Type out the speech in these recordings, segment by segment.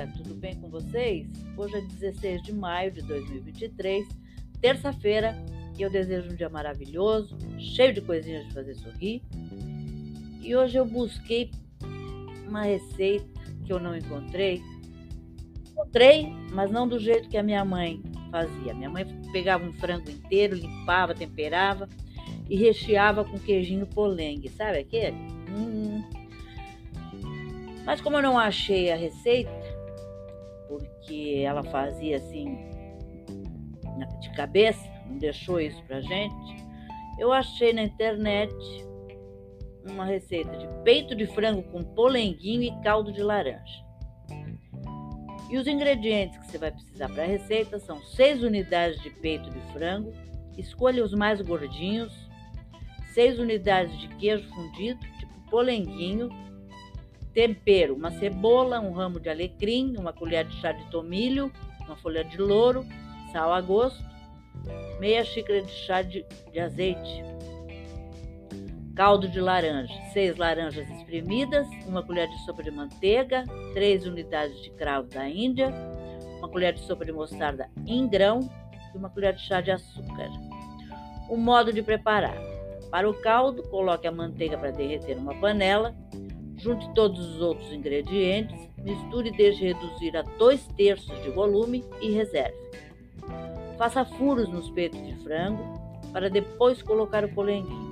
dia, tudo bem com vocês? Hoje é 16 de maio de 2023, terça-feira, e eu desejo um dia maravilhoso, cheio de coisinhas de fazer sorrir. E hoje eu busquei uma receita que eu não encontrei. Encontrei, mas não do jeito que a minha mãe fazia. Minha mãe pegava um frango inteiro, limpava, temperava e recheava com queijinho polengue, sabe aquele? Hum, mas como eu não achei a receita, porque ela fazia assim de cabeça, não deixou isso pra gente, eu achei na internet uma receita de peito de frango com polenguinho e caldo de laranja. E os ingredientes que você vai precisar para a receita são 6 unidades de peito de frango, escolha os mais gordinhos, 6 unidades de queijo fundido, tipo polenguinho, Tempero: uma cebola, um ramo de alecrim, uma colher de chá de tomilho, uma folha de louro, sal a gosto, meia xícara de chá de, de azeite, caldo de laranja, seis laranjas espremidas, uma colher de sopa de manteiga, três unidades de cravo da Índia, uma colher de sopa de mostarda em grão e uma colher de chá de açúcar. O modo de preparar: para o caldo, coloque a manteiga para derreter numa panela Junte todos os outros ingredientes, misture e deixe reduzir a dois terços de volume e reserve. Faça furos nos peitos de frango para depois colocar o polenguinho.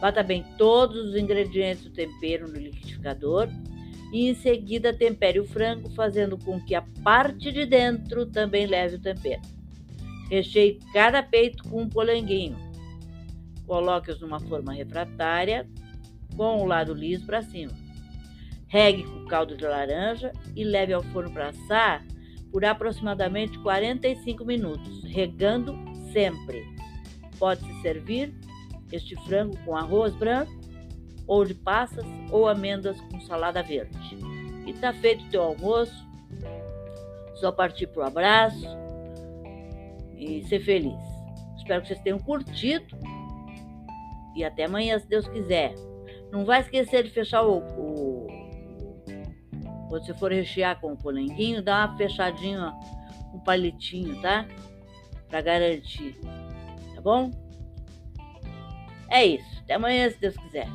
Bata bem todos os ingredientes do tempero no liquidificador e em seguida tempere o frango, fazendo com que a parte de dentro também leve o tempero. Recheie cada peito com um polenguinho. Coloque-os numa forma refratária com o lado liso para cima. Regue com caldo de laranja e leve ao forno para assar por aproximadamente 45 minutos, regando sempre. Pode-se servir este frango com arroz branco, ou de passas, ou amêndoas com salada verde. E está feito o teu almoço. Só partir para o abraço e ser feliz. Espero que vocês tenham curtido. E até amanhã, se Deus quiser. Não vai esquecer de fechar o, o quando você for rechear com o polenguinho, dá uma fechadinha, um palitinho, tá? Para garantir. Tá bom? É isso. Até amanhã, se Deus quiser.